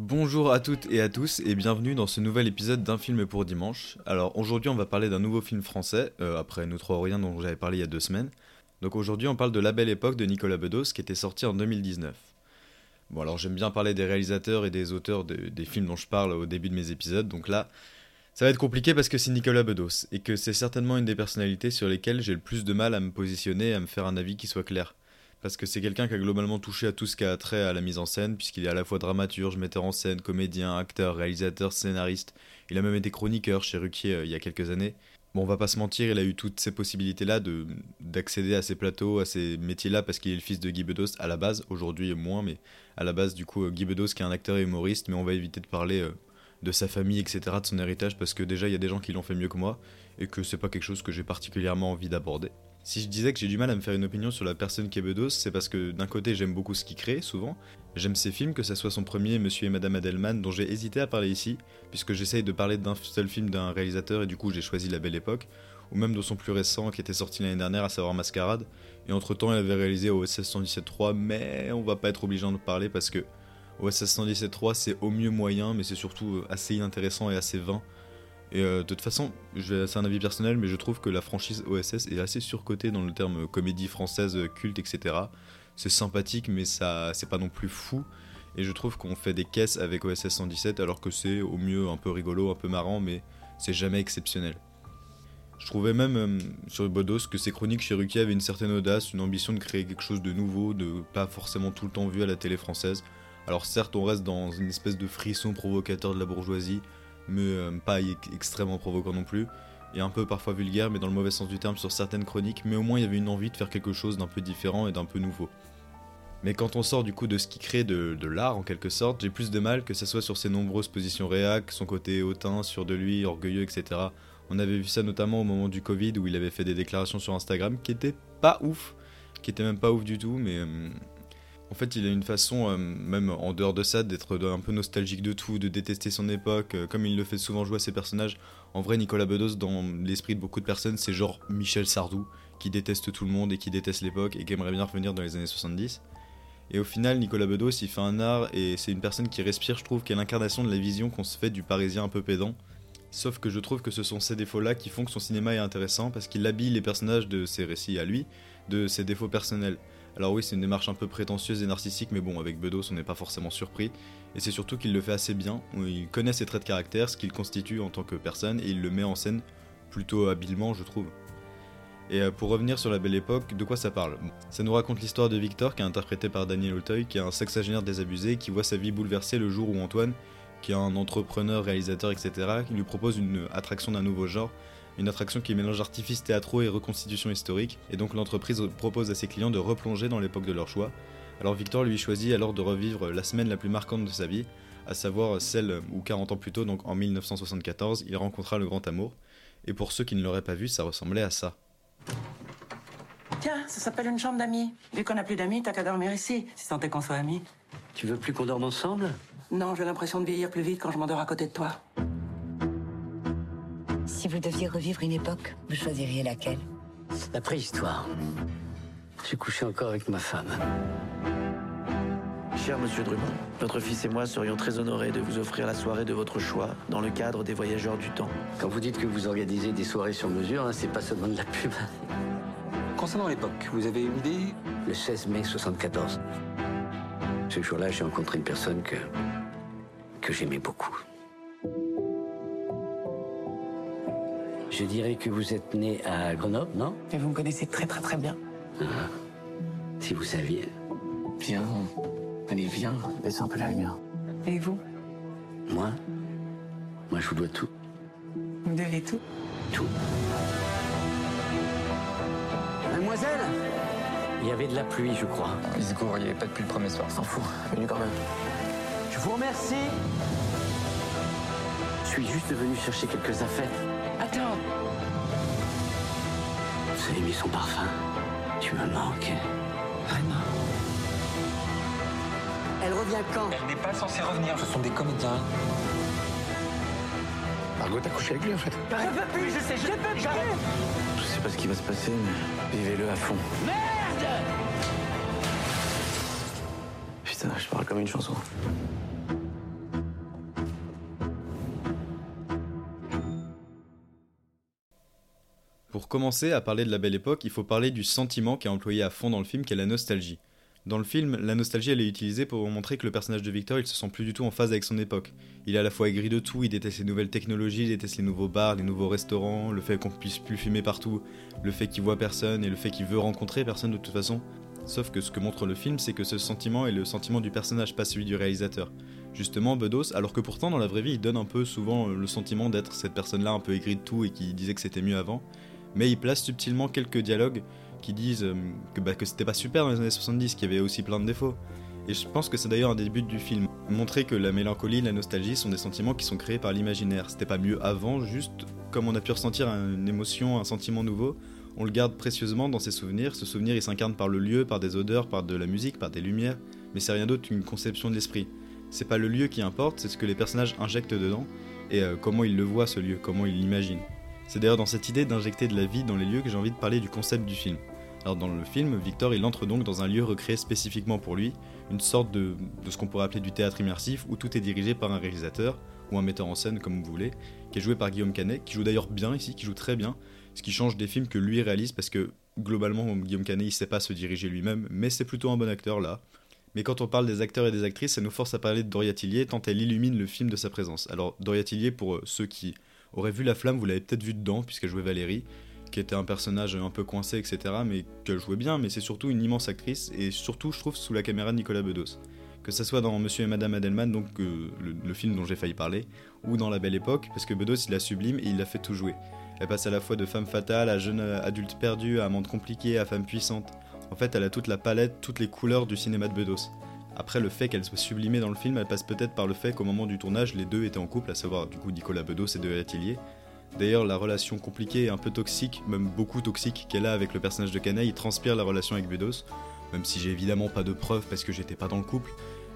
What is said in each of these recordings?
Bonjour à toutes et à tous et bienvenue dans ce nouvel épisode d'un film pour dimanche. Alors aujourd'hui on va parler d'un nouveau film français, euh, après Nous trois rien dont j'avais parlé il y a deux semaines. Donc aujourd'hui on parle de La Belle Époque de Nicolas Bedos qui était sorti en 2019. Bon alors j'aime bien parler des réalisateurs et des auteurs de- des films dont je parle au début de mes épisodes, donc là ça va être compliqué parce que c'est Nicolas Bedos et que c'est certainement une des personnalités sur lesquelles j'ai le plus de mal à me positionner et à me faire un avis qui soit clair. Parce que c'est quelqu'un qui a globalement touché à tout ce qui a trait à la mise en scène, puisqu'il est à la fois dramaturge, metteur en scène, comédien, acteur, réalisateur, scénariste. Il a même été chroniqueur chez Ruquier euh, il y a quelques années. Bon, on va pas se mentir, il a eu toutes ces possibilités-là de d'accéder à ces plateaux, à ces métiers-là, parce qu'il est le fils de Guy Bedos à la base, aujourd'hui moins, mais à la base, du coup, euh, Guy Bedos qui est un acteur et humoriste, mais on va éviter de parler euh, de sa famille, etc., de son héritage, parce que déjà, il y a des gens qui l'ont fait mieux que moi, et que c'est pas quelque chose que j'ai particulièrement envie d'aborder. Si je disais que j'ai du mal à me faire une opinion sur la personne qu'est Bedos, c'est parce que d'un côté j'aime beaucoup ce qu'il crée, souvent. J'aime ses films, que ce soit son premier Monsieur et Madame Adelman, dont j'ai hésité à parler ici, puisque j'essaye de parler d'un seul film d'un réalisateur et du coup j'ai choisi La Belle Époque, ou même de son plus récent qui était sorti l'année dernière, à savoir Mascarade. Et entre temps il avait réalisé OSS 117.3, mais on va pas être obligé d'en parler parce que OSS 117.3 c'est au mieux moyen, mais c'est surtout euh, assez inintéressant et assez vain. Et euh, de toute façon, c'est un avis personnel, mais je trouve que la franchise OSS est assez surcotée dans le terme comédie française culte, etc. C'est sympathique, mais ça, c'est pas non plus fou. Et je trouve qu'on fait des caisses avec OSS 117, alors que c'est au mieux un peu rigolo, un peu marrant, mais c'est jamais exceptionnel. Je trouvais même euh, sur Bodos que ses chroniques chez Ruquier avaient une certaine audace, une ambition de créer quelque chose de nouveau, de pas forcément tout le temps vu à la télé française. Alors certes, on reste dans une espèce de frisson provocateur de la bourgeoisie, mais euh, pas extrêmement provoquant non plus, et un peu parfois vulgaire, mais dans le mauvais sens du terme sur certaines chroniques, mais au moins il y avait une envie de faire quelque chose d'un peu différent et d'un peu nouveau. Mais quand on sort du coup de ce qui crée de, l'art en quelque sorte, j'ai plus de mal que ce soit sur ses nombreuses positions réac, son côté hautain, sûr de lui, orgueilleux, etc. On avait vu ça notamment au moment du Covid où il avait fait des déclarations sur Instagram qui étaient pas ouf, qui étaient même pas ouf du tout, mais euh, en fait, il a une façon, euh, même en dehors de ça, d'être un peu nostalgique de tout, de détester son époque, euh, comme il le fait souvent jouer à ses personnages. En vrai, Nicolas Bedos, dans l'esprit de beaucoup de personnes, c'est genre Michel Sardou, qui déteste tout le monde et qui déteste l'époque et qui aimerait bien revenir dans les années 70. Et au final, Nicolas Bedos, il fait un art et c'est une personne qui respire, je trouve, qui est l'incarnation de la vision qu'on se fait du parisien un peu pédant. Sauf que je trouve que ce sont ces défauts-là qui font que son cinéma est intéressant parce qu'il habille les personnages de ses récits à lui de ses défauts personnels. Alors oui, c'est une démarche un peu prétentieuse et narcissique, mais bon, avec Bedos, on n'est pas forcément surpris. Et c'est surtout qu'il le fait assez bien, il connaît ses traits de caractère, ce qu'il constitue en tant que personne, et il le met en scène plutôt habilement, je trouve. Et euh, pour revenir sur la belle époque, de quoi ça parle? Ça nous raconte l'histoire de Victor, qui est interprété par Daniel Auteuil, qui est un sexagénaire désabusé, qui voit sa vie bouleversée le jour où Antoine, qui est un entrepreneur, réalisateur, etc., lui propose une attraction d'un nouveau genre, une attraction qui mélange artifices théâtraux et reconstitution historique, et donc l'entreprise propose à ses clients de replonger dans l'époque de leur choix. Alors Victor lui choisit alors de revivre la semaine la plus marquante de sa vie, à savoir celle où 40 ans plus tôt, donc en 1974, il rencontra le grand amour. Et pour ceux qui ne l'auraient pas vu, ça ressemblait à ça. Tiens, ça s'appelle une chambre d'amis. Vu qu'on n'a plus d'amis, t'as qu'à dormir ici, si tant est qu'on soit amis. Tu veux plus qu'on dorme ensemble? Non, j'ai l'impression de vieillir plus vite quand je m'endors à côté de toi. Si vous deviez revivre une époque, vous choisiriez laquelle La préhistoire. J'ai couché encore avec ma femme. Cher Monsieur Drummond, votre fils et moi serions très honorés de vous offrir la soirée de votre choix dans le cadre des voyageurs du temps. Quand vous dites que vous organisez des soirées sur mesure, hein, c'est pas seulement de la pub. Concernant l'époque, vous avez une idée Le 16 mai 74. Ce jour-là, j'ai rencontré une personne que. que j'aimais beaucoup. Je dirais que vous êtes né à Grenoble, non? Et vous me connaissez très très très bien. Ah, Si vous saviez. Viens. Allez, viens. Baisse un peu la lumière. Et vous? Moi? Moi, je vous dois tout. Vous devez tout Tout. Mademoiselle Il y avait de la pluie, je crois. Il se gourre, il n'y avait pas depuis le premier soir. S'en fout. Venu quand même. Je vous remercie. Je suis juste venu chercher quelques affaires. Attends. Vous avez mis son parfum. Tu me manques. Vraiment? Elle revient quand? Elle n'est pas censée revenir, ce sont des comédiens. Margot, t'as couché avec lui en fait Je peux plus, je sais, je peux plus Je sais pas ce qui va se passer, mais vivez-le à fond. Merde Putain, je parle comme une chanson. Pour commencer à parler de la belle époque, il faut parler du sentiment qui est employé à fond dans le film, qui est la nostalgie. Dans le film, la nostalgie elle est utilisée pour montrer que le personnage de Victor il se sent plus du tout en phase avec son époque. Il est à la fois aigri de tout, il déteste les nouvelles technologies, il déteste les nouveaux bars, les nouveaux restaurants, le fait qu'on puisse plus fumer partout, le fait qu'il voit personne et le fait qu'il veut rencontrer personne de toute façon. Sauf que ce que montre le film, c'est que ce sentiment est le sentiment du personnage, pas celui du réalisateur. Justement, Bedos, alors que pourtant dans la vraie vie, il donne un peu souvent le sentiment d'être cette personne-là un peu aigrie de tout et qui disait que c'était mieux avant, mais il place subtilement quelques dialogues qui disent euh, que, bah, que c'était pas super dans les années 70, qu'il y avait aussi plein de défauts. Et je pense que c'est d'ailleurs un des du film, montrer que la mélancolie, la nostalgie sont des sentiments qui sont créés par l'imaginaire. C'était pas mieux avant, juste comme on a pu ressentir une émotion, un sentiment nouveau, on le garde précieusement dans ses souvenirs. Ce souvenir, il s'incarne par le lieu, par des odeurs, par de la musique, par des lumières, mais c'est rien d'autre qu'une conception de l'esprit. C'est pas le lieu qui importe, c'est ce que les personnages injectent dedans et euh, comment ils le voient ce lieu, comment ils l'imaginent. C'est d'ailleurs dans cette idée d'injecter de la vie dans les lieux que j'ai envie de parler du concept du film. Alors dans le film, Victor il entre donc dans un lieu recréé spécifiquement pour lui, une sorte de, ce qu'on pourrait appeler du théâtre immersif où tout est dirigé par un réalisateur ou un metteur en scène comme vous voulez, qui est joué par Guillaume Canet, qui joue d'ailleurs bien ici, qui joue très bien, ce qui change des films que lui réalise parce que globalement Guillaume Canet il sait pas se diriger lui-même, mais c'est plutôt un bon acteur là. Mais quand on parle des acteurs et des actrices, ça nous force à parler de Doria Tillier tant elle illumine le film de sa présence. Alors Doria Tillier, pour ceux qui auraient vu La Flamme, vous l'avez peut-être vu dedans, puisqu'elle jouait Valérie, qui était un personnage un peu coincé, etc., mais qu'elle jouait bien, mais c'est surtout une immense actrice, et surtout, je trouve, sous la caméra de Nicolas Bedos. Que ça soit dans Monsieur et Madame Adelman, donc euh, le, le, film dont j'ai failli parler, ou dans La Belle Époque, parce que Bedos, il la sublime et il l'a fait tout jouer. Elle passe à la fois de femme fatale à jeune adulte perdue, à amante compliquée, à femme puissante. En fait, elle a toute la palette, toutes les couleurs du cinéma de Bedos. Après, le fait qu'elle soit sublimée dans le film, elle passe peut-être par le fait qu'au moment du tournage, les deux étaient en couple, à savoir du coup Nicolas Bedos et de Atelier. D'ailleurs, la relation compliquée et un peu toxique, même beaucoup toxique qu'elle a avec le personnage de Canaille, transpire la relation avec Bedos. Même si j'ai évidemment pas de preuves parce que j'étais pas dans le couple,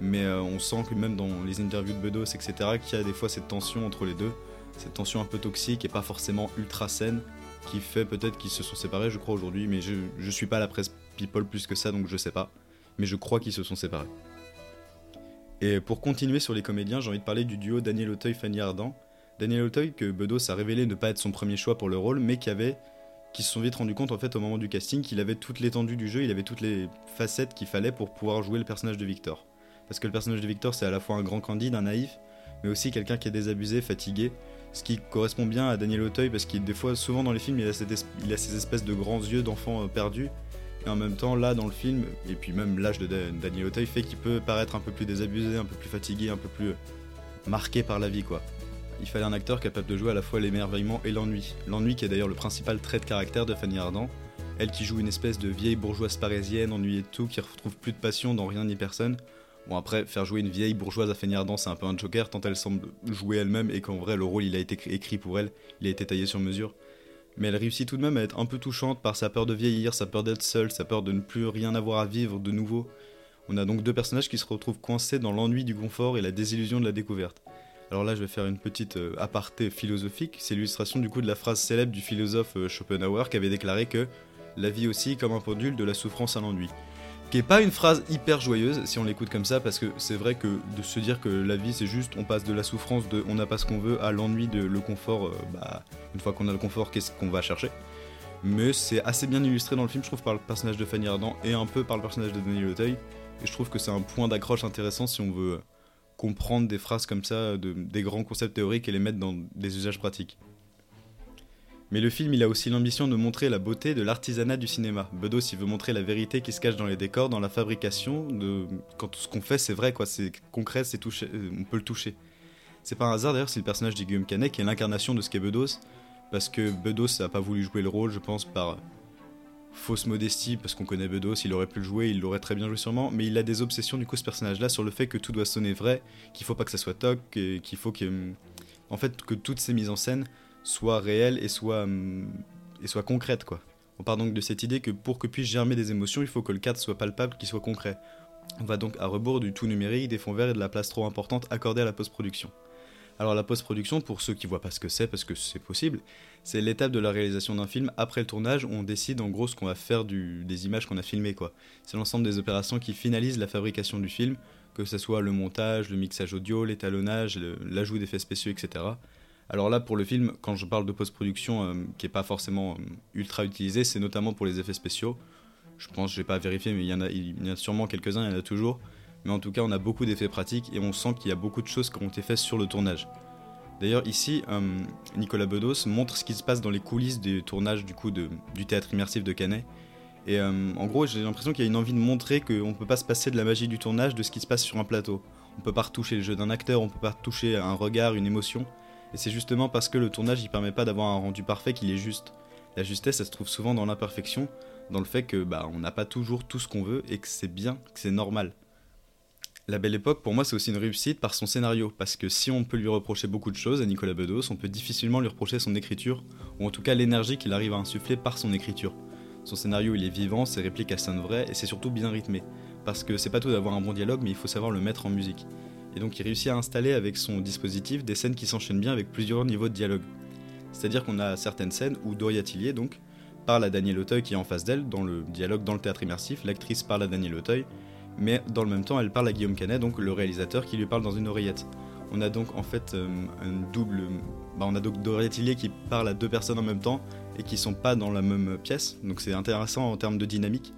mais euh, on sent que même dans les interviews de Bedos, etc., qu'il y a des fois cette tension entre les deux, cette tension un peu toxique et pas forcément ultra saine, qui fait peut-être qu'ils se sont séparés, je crois aujourd'hui, mais je, je suis pas la presse people plus que ça, donc je sais pas mais je crois qu'ils se sont séparés. Et pour continuer sur les comédiens, j'ai envie de parler du duo Daniel Auteuil-Fanny Ardant. Daniel Auteuil, que Bedos a révélé ne pas être son premier choix pour le rôle, mais qui avait qui se sont vite rendu compte en fait au moment du casting qu'il avait toute l'étendue du jeu, il avait toutes les facettes qu'il fallait pour pouvoir jouer le personnage de Victor. Parce que le personnage de Victor c'est à la fois un grand candide, un naïf, mais aussi quelqu'un qui est désabusé, fatigué, ce qui correspond bien à Daniel Auteuil parce qu'il des fois souvent dans les films il a, il a ces espèces de grands yeux d'enfant perdus et en même temps, là, dans le film, et puis même l'âge de Daniel Auteuil fait qu'il peut paraître un peu plus désabusé, un peu plus fatigué, un peu plus marqué par la vie, quoi. Il fallait un acteur capable de jouer à la fois l'émerveillement et l'ennui. L'ennui qui est d'ailleurs le principal trait de caractère de Fanny Ardant. Elle qui joue une espèce de vieille bourgeoise parisienne, ennuyée de tout, qui retrouve plus de passion dans rien ni personne. Bon après, faire jouer une vieille bourgeoise à Fanny Ardant, c'est un peu un joker, tant elle semble jouer elle-même et qu'en vrai le rôle il a été écrit pour elle, il a été taillé sur mesure mais elle réussit tout de même à être un peu touchante par sa peur de vieillir, sa peur d'être seule, sa peur de ne plus rien avoir à vivre de nouveau. On a donc deux personnages qui se retrouvent coincés dans l'ennui du confort et la désillusion de la découverte. Alors là, je vais faire une petite euh, aparté philosophique. C'est l'illustration du coup de la phrase célèbre du philosophe euh, Schopenhauer qui avait déclaré que la vie aussi comme un pendule de la souffrance à l'ennui qui est pas une phrase hyper joyeuse si on l'écoute comme ça, parce que c'est vrai que de se dire que la vie c'est juste on passe de la souffrance de on n'a pas ce qu'on veut à l'ennui de le confort, euh, bah une fois qu'on a le confort, qu'est-ce qu'on va chercher? Mais c'est assez bien illustré dans le film, je trouve, par le personnage de Fanny Ardant et un peu par le personnage de Daniel Auteuil. Et je trouve que c'est un point d'accroche intéressant si on veut comprendre des phrases comme ça, de, des grands concepts théoriques et les mettre dans des usages pratiques. Mais le film, il a aussi l'ambition de montrer la beauté de l'artisanat du cinéma. Bedos, il veut montrer la vérité qui se cache dans les décors, dans la fabrication, quand ce qu'on fait, c'est vrai, quoi, c'est concret, c'est touché, euh, on peut le toucher. C'est pas un hasard d'ailleurs, c'est le personnage de Guillaume Canet qui est l'incarnation de ce qu'est Bedos, parce que Bedos n'a pas voulu jouer le rôle, je pense, par fausse modestie parce qu'on connaît Bedos, il aurait pu le jouer, il l'aurait très bien joué sûrement, mais il a des obsessions du coup ce personnage-là sur le fait que tout doit sonner vrai, qu'il faut pas que ça soit toc, qu'il faut que en fait que toutes ces mises en scène soient réelles et soient et soient concrètes quoi. On part donc de cette idée que pour que puisse germer des émotions, il faut que le cadre soit palpable, qu'il soit concret. On va donc à rebours du tout numérique, des fonds verts et de la place trop importante accordée à la post-production. Alors la post-production, pour ceux qui voient pas ce que c'est, parce que c'est possible, c'est l'étape de la réalisation d'un film après le tournage où on décide en gros ce qu'on va faire des images qu'on a filmées. C'est l'ensemble des opérations qui finalisent la fabrication du film, que ce soit le montage, le mixage audio, l'étalonnage, l'ajout d'effets spéciaux, etc. Alors là, pour le film, quand je parle de post-production euh, qui n'est pas forcément euh, ultra utilisée, c'est notamment pour les effets spéciaux. Je pense, je vais pas vérifier, mais il y en a, il y a sûrement quelques-uns, il y en a toujours. Mais en tout cas, on a beaucoup d'effets pratiques et on sent qu'il y a beaucoup de choses qui ont été faites sur le tournage. D'ailleurs, ici, euh, Nicolas Bedos montre ce qui se passe dans les coulisses du tournage du coup du théâtre immersif de Canet. Et en gros, j'ai l'impression qu'il y a une envie de montrer qu'on ne peut pas se passer de la magie du tournage, de ce qui se passe sur un plateau. On peut pas retoucher le jeu d'un acteur, on peut pas retoucher un regard, une émotion. Et c'est justement parce que le tournage il permet pas d'avoir un rendu parfait qu'il est juste. La justesse, elle se trouve souvent dans l'imperfection, dans le fait que bah on n'a pas toujours tout ce qu'on veut et que c'est bien, que c'est normal. La Belle Époque, pour moi, c'est aussi une réussite par son scénario, parce que si on peut lui reprocher beaucoup de choses à Nicolas Bedos, on peut difficilement lui reprocher son écriture, ou en tout cas l'énergie qu'il arrive à insuffler par son écriture. Son scénario, il est vivant, ses répliques, elles sonnent vraies, et c'est surtout bien rythmé. Parce que c'est pas tout d'avoir un bon dialogue, mais il faut savoir le mettre en musique et donc il réussit à installer avec son dispositif des scènes qui s'enchaînent bien avec plusieurs niveaux de dialogue. C'est-à-dire qu'on a certaines scènes où Doria Tillier donc parle à Daniel Auteuil qui est en face d'elle dans le dialogue dans le théâtre immersif, l'actrice parle à Daniel Auteuil, mais dans le même temps elle parle à Guillaume Canet, donc le réalisateur qui lui parle dans une oreillette. On a donc en fait euh, double. Bah, on Doria qui parle à deux personnes en même temps et qui sont pas dans la même pièce, donc c'est intéressant en termes de dynamique.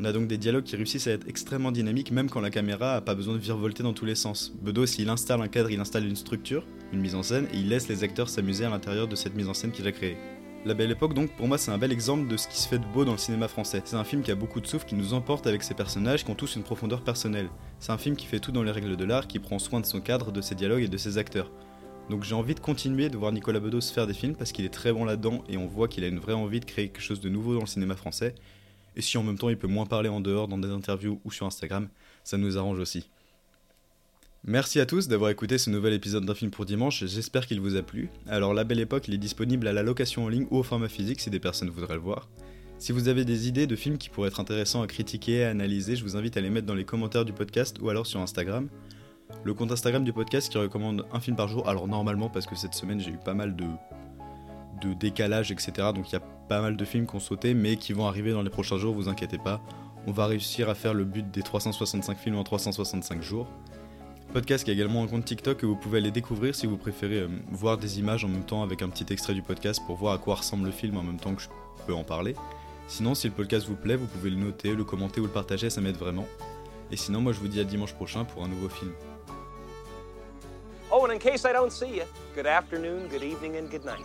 On a donc des dialogues qui réussissent à être extrêmement dynamiques même quand la caméra a pas besoin de virevolter dans tous les sens. Bedos, s'il installe un cadre, il installe une structure, une mise en scène, et il laisse les acteurs s'amuser à l'intérieur de cette mise en scène qu'il a créée. La Belle Époque, donc, pour moi, c'est un bel exemple de ce qui se fait de beau dans le cinéma français. C'est un film qui a beaucoup de souffle, qui nous emporte avec ses personnages qui ont tous une profondeur personnelle. C'est un film qui fait tout dans les règles de l'art, qui prend soin de son cadre, de ses dialogues et de ses acteurs. Donc j'ai envie de continuer de voir Nicolas Bedos faire des films parce qu'il est très bon là-dedans et on voit qu'il a une vraie envie de créer quelque chose de nouveau dans le cinéma français et si en même temps il peut moins parler en dehors, dans des interviews ou sur Instagram, ça nous arrange aussi. Merci à tous d'avoir écouté ce nouvel épisode d'un film pour dimanche, j'espère qu'il vous a plu. Alors La Belle Époque, il est disponible à la location en ligne ou au format physique si des personnes voudraient le voir. Si vous avez des idées de films qui pourraient être intéressants à critiquer à analyser, je vous invite à les mettre dans les commentaires du podcast ou alors sur Instagram. Le compte Instagram du podcast qui recommande un film par jour, alors normalement parce que cette semaine j'ai eu pas mal de de décalage, etc. Donc il y a pas mal de films qui ont sauté, mais qui vont arriver dans les prochains jours, vous inquiétez pas. On va réussir à faire le but des 365 films en 365 jours. Podcast qui a également un compte TikTok et vous pouvez aller découvrir si vous préférez euh, voir des images en même temps avec un petit extrait du podcast pour voir à quoi ressemble le film en même temps que je peux en parler. Sinon, si le podcast vous plaît, vous pouvez le noter, le commenter ou le partager, ça m'aide vraiment. Et sinon, moi je vous dis à dimanche prochain pour un nouveau film. Oh, and in case I don't see you, good afternoon, good evening, and good night.